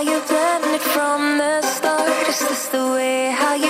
How you blend it from the start? Is this the way how you?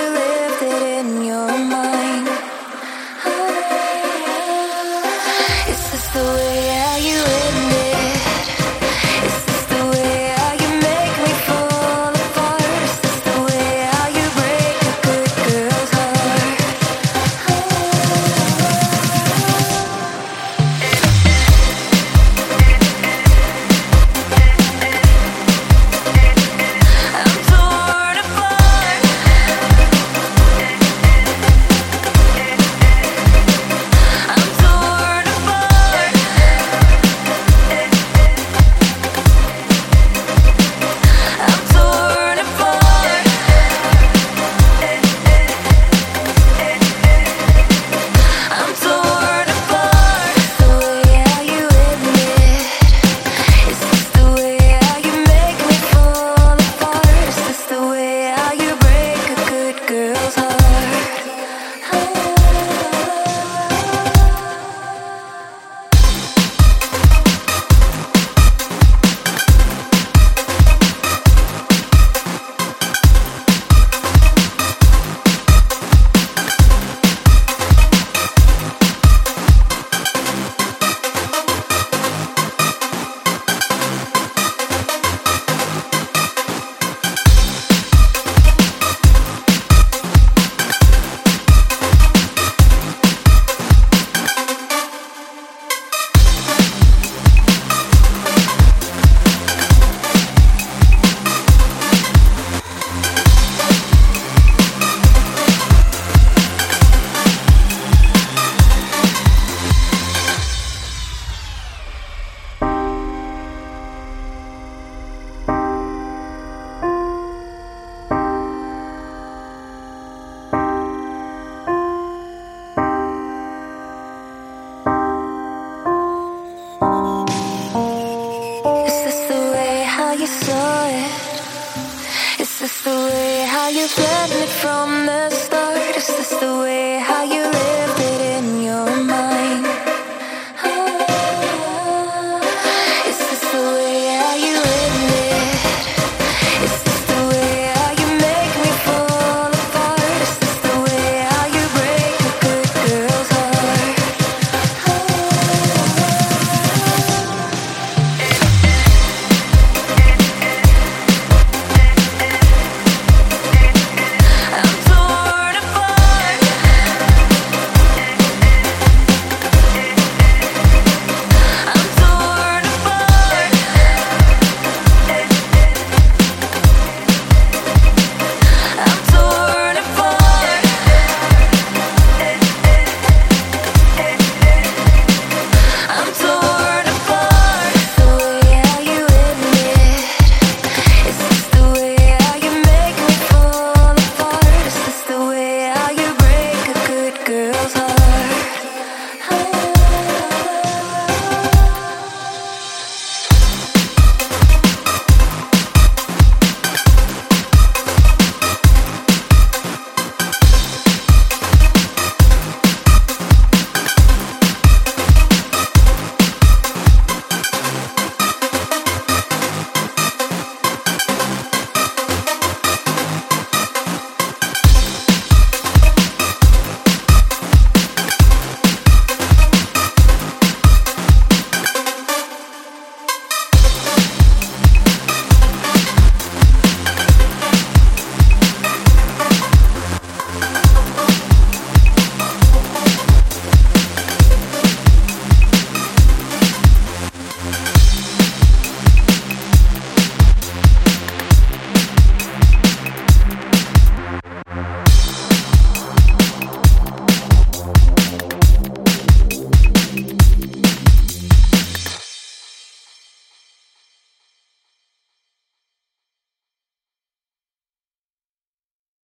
Saw it. Is this the way how you planned it from the start? Is this the way how you lived